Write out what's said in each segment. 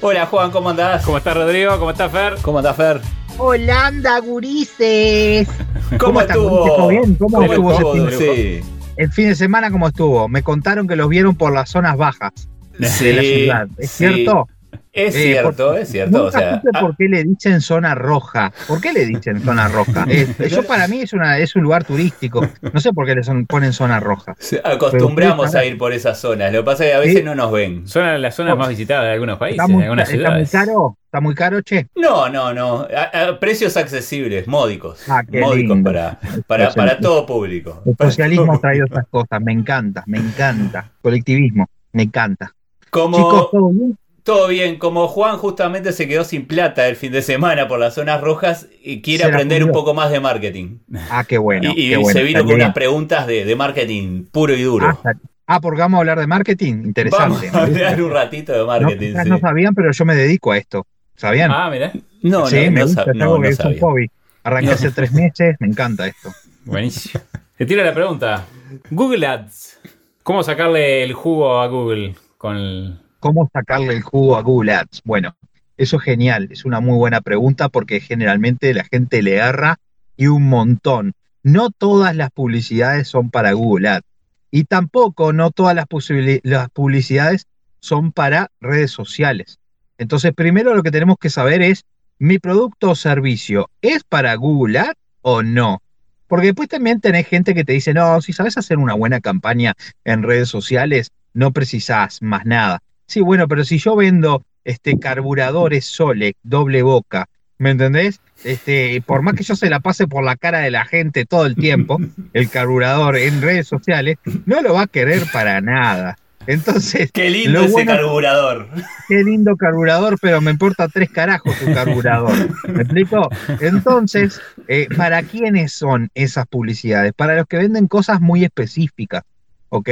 Hola Juan, ¿cómo andás? ¿Cómo estás Rodrigo? ¿Cómo estás Fer? ¿Cómo estás Fer? Holanda, gurises. ¿Cómo, estuvo? ¿Estuvo bien? ¿Cómo, estuvo, estuvo ese fin sí. El fin de semana, ¿cómo estuvo? Me contaron que los vieron por las zonas bajas sí, de la ciudad. ¿Es sí. cierto? Es Eh, cierto, es cierto. O Nunca sea, supe por qué le dicen zona roja. ¿Por qué le dicen zona roja? Eh, yo para mí es, una, es un lugar turístico. No sé por qué le son- ponen zona roja. ah, acostumbramos Pero- a ir por esas zonas. Lo que pasa es que a veces Sí. no nos ven. Son las zonas más visitadas de algunos países, Está muy, de algunas está muy ciudades. caro, está muy caro, che. No, no, no. A- a precios accesibles, módicos. Ah, qué módicos lindo. para, para, para todo público. El socialismo ha traído estas cosas. Me encanta, me encanta. Colectivismo, me encanta. Como, Chicos, ¿todo bien? Todo bien, como Juan justamente se quedó sin plata el fin de semana por las zonas rojas y quiere Se la aprender un poco más de marketing. Ah, qué bueno. y y qué bueno, se vino con unas preguntas de, de marketing puro y duro. Ah, ah, porque vamos a hablar de marketing. Vamos Interesante. a hablar un ratito de No, marketing. sí. no sabían, pero yo me dedico a esto. ¿Sabían? Ah, mira. No, sí, no, me no, gusta, sab- es no, no un hobby. Arranqué No. hace tres meses, me encanta esto. Buenísimo. Te tiro la pregunta. Google Ads. ¿Cómo sacarle el jugo a Google con el... ¿Cómo sacarle el jugo a Google Ads? Bueno, eso es genial, es una muy buena pregunta porque generalmente la gente le erra y un montón. No todas las publicidades son para Google Ads y tampoco no todas las publicidades son para redes sociales. Entonces, primero lo que tenemos que saber es, ¿mi producto o servicio es para Google Ads o no? Porque después también tenés gente que te dice, no, si sabes hacer una buena campaña en redes sociales, no precisás más nada. Sí, bueno, pero si yo vendo este carburadores Solex, doble boca, ¿me entendés? Este, por más que yo se la pase por la cara de la gente todo el tiempo, el carburador en redes sociales, no lo va a querer para nada. Entonces, Qué lindo ese bueno- carburador. qué lindo carburador, pero me importa tres carajos tu carburador. ¿Me explico? Entonces, eh, ¿para quiénes son esas publicidades? Para los que venden cosas muy específicas, ¿ok?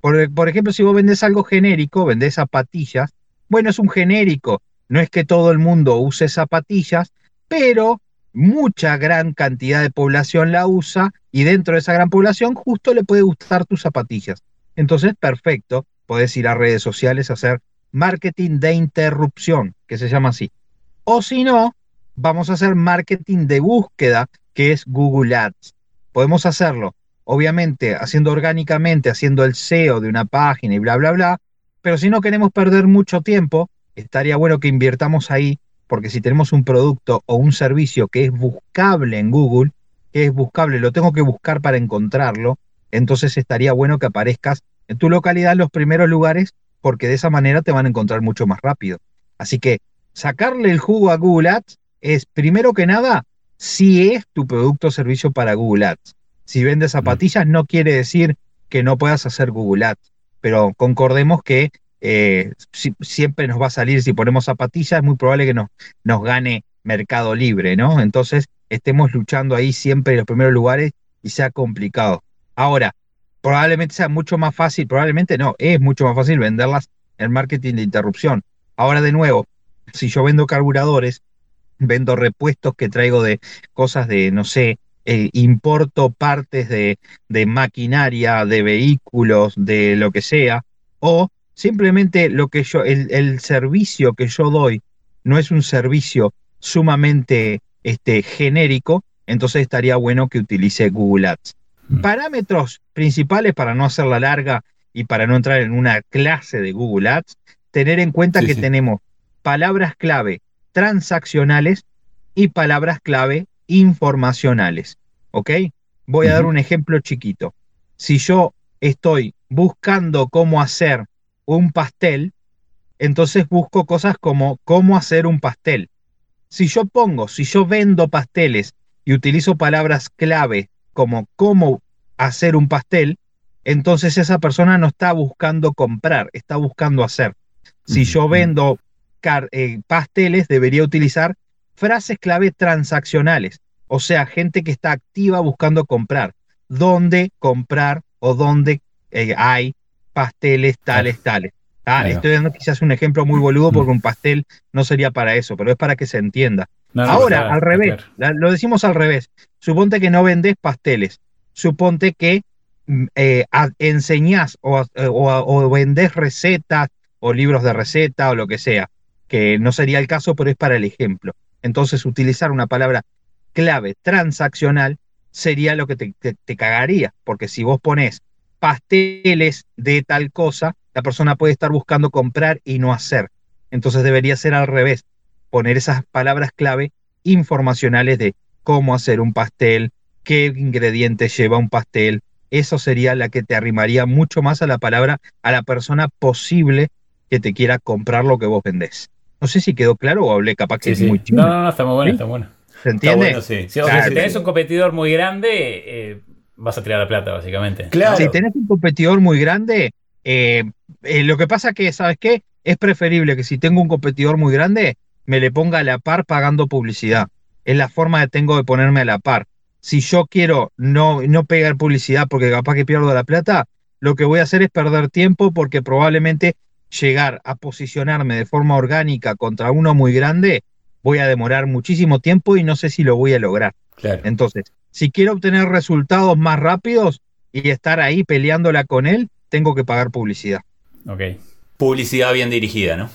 Por, ejemplo, si vos vendés algo genérico, vendés zapatillas, bueno, es un genérico, no es que todo el mundo use zapatillas, pero mucha gran cantidad de población la usa y dentro de esa gran población justo le puede gustar tus zapatillas. Entonces, perfecto, podés ir a redes sociales a hacer marketing de interrupción, que se llama así. O si no, vamos a hacer marketing de búsqueda, que es Google Ads. Podemos hacerlo, obviamente, haciendo orgánicamente, haciendo el SEO de una página y bla, bla, bla. Pero si no queremos perder mucho tiempo, estaría bueno que invirtamos ahí, porque si tenemos un producto o un servicio que es buscable en Google, que es buscable, lo tengo que buscar para encontrarlo, entonces estaría bueno que aparezcas en tu localidad en los primeros lugares porque de esa manera te van a encontrar mucho más rápido. Así que sacarle el jugo a Google Ads es, primero que nada, si es tu producto o servicio para Google Ads. Si vendes zapatillas no quiere decir que no puedas hacer Google Ads, pero concordemos que eh, si- siempre nos va a salir, si ponemos zapatillas, es muy probable que nos, nos gane Mercado Libre, ¿no? Entonces estemos luchando ahí siempre en los primeros lugares y sea complicado. Ahora, probablemente sea mucho más fácil, probablemente no, es mucho más fácil venderlas en marketing de interrupción. Ahora de nuevo, si yo vendo carburadores, vendo repuestos que traigo de cosas de, no sé, eh, importo partes de, de maquinaria, de vehículos, de lo que sea, o simplemente lo que yo, el, el servicio que yo doy no es un servicio sumamente este, genérico, entonces estaría bueno que utilice Google Ads. Parámetros principales para no hacerla larga y para no entrar en una clase de Google Ads, tener en cuenta Sí, que sí. tenemos palabras clave transaccionales y palabras clave informacionales. ¿Ok? Voy a dar un ejemplo chiquito. Si yo estoy buscando cómo hacer un pastel, entonces busco cosas como cómo hacer un pastel. Si yo pongo, si yo vendo pasteles y utilizo palabras clave como cómo hacer un pastel, entonces esa persona no está buscando comprar, está buscando hacer. Si yo vendo car- eh, pasteles, debería utilizar frases clave transaccionales, o sea, gente que está activa buscando comprar. ¿Dónde comprar o dónde eh, hay pasteles tales, tales? Ah, Claro. estoy dando quizás un ejemplo muy boludo porque un pastel no sería para eso, pero es para que se entienda. No, no, Ahora, al revés, claro. la- lo decimos al revés. Suponte que no vendés pasteles. Suponte que mm, eh, a- enseñás o, a- o o vendés recetas o libros de receta o lo que sea, que no sería el caso, pero es para el ejemplo. Entonces, utilizar una palabra clave transaccional sería lo que te, cagaría, porque si vos pones pasteles de tal cosa, la persona puede estar buscando comprar y no hacer. Entonces debería ser al revés, poner esas palabras clave informacionales de cómo hacer un pastel, qué ingredientes lleva un pastel. Eso sería la que te arrimaría mucho más a la palabra, a la persona posible que te quiera comprar lo que vos vendés. No sé si quedó claro o hablé capaz que Sí, es sí. muy chino. No, no, no, está muy bueno, ¿Sí? está bueno. ¿Se Está entiende? bueno, sí. Sí, o sea, si tenés un competidor muy grande, eh, vas a tirar la plata, básicamente. Claro. Si tenés un competidor muy grande, eh, eh, lo que pasa que, ¿sabes qué? Es preferible que si tengo un competidor muy grande, me le ponga a la par pagando publicidad. Es la forma que tengo de ponerme a la par. Si yo quiero no, no pegar publicidad porque capaz que pierdo la plata, lo que voy a hacer es perder tiempo porque probablemente llegar a posicionarme de forma orgánica contra uno muy grande, voy a demorar muchísimo tiempo y no sé si lo voy a lograr. Claro. Entonces, si quiero obtener resultados más rápidos y estar ahí peleándola con él, tengo que pagar publicidad. Ok. Publicidad bien dirigida, ¿no?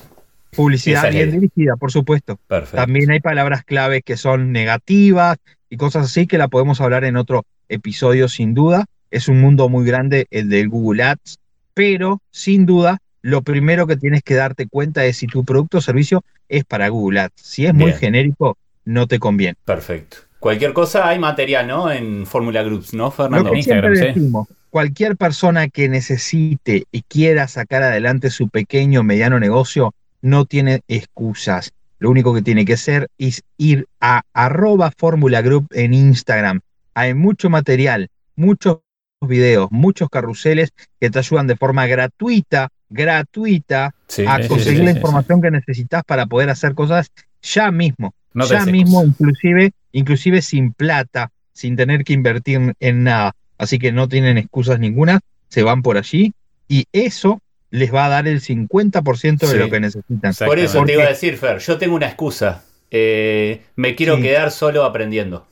Publicidad bien dirigida, por supuesto. Perfecto. También hay palabras clave que son negativas y cosas así que la podemos hablar en otro episodio sin duda. Es un mundo muy grande el del Google Ads, pero sin duda lo primero que tienes que darte cuenta es si tu producto o servicio es para Google Ads. Si es muy Bien. genérico, no te conviene. Perfecto. Cualquier cosa hay material, ¿no? En Fórmula Groups, ¿no, Lo Fernando? que siempre Instagram, sí. decimos, cualquier persona que necesite y quiera sacar adelante su pequeño o mediano negocio no tiene excusas. Lo único que tiene que hacer es ir a arroba Fórmula Group en Instagram. Hay mucho material, muchos videos, muchos carruseles que te ayudan de forma gratuita, gratuita, Sí, a conseguir sí, la sí, información que necesitas para poder hacer cosas ya mismo No ya mismo, inclusive, inclusive sin plata, sin tener que invertir en nada. Así que no tienen excusas ninguna, se van por allí y eso les va a dar el 50% de Sí. lo que necesitan. Por eso ¿Por te iba a decir, Fer, yo tengo una excusa. Eh, me quiero Sí. quedar solo aprendiendo.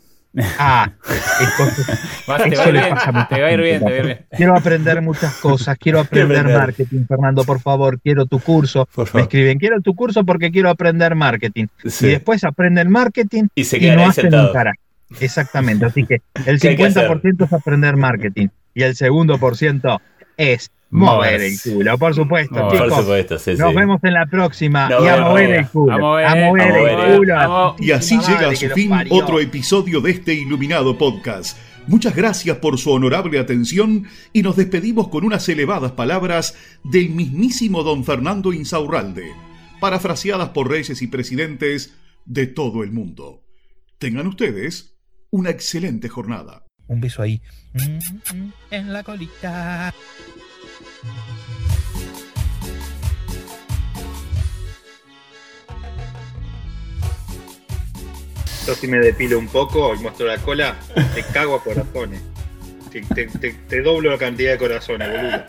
Ah, entonces, Vas, te, Eso va a ir bien, te va a ir bien, te va a ir bien. quiero aprender muchas cosas, quiero aprender aprender. marketing, Fernando, por favor, quiero tu curso. Me escriben, quiero tu curso porque quiero aprender marketing. Sí. Y después aprenden marketing Y se y quedan no hacen un carajo. Exactamente, así que el ¿Qué hay que hacer? 50% es aprender marketing y el segundo por ciento es mover el culo, por supuesto, Mover. Por chicos. supuesto, sí, Nos sí. vemos en la próxima y a mover el culo. A mover, a mover a el culo. Y así llega a su fin otro episodio de este iluminado podcast. Muchas gracias por su honorable atención y nos despedimos con unas elevadas palabras del mismísimo don Fernando Insaurralde, parafraseadas por reyes y presidentes de todo el mundo. Tengan ustedes una excelente jornada. Un beso ahí. Mm, mm, En la colita. Yo si me depilo un poco y muestro la cola, te cago a corazones. Te, te- doblo la cantidad de corazones, boludo.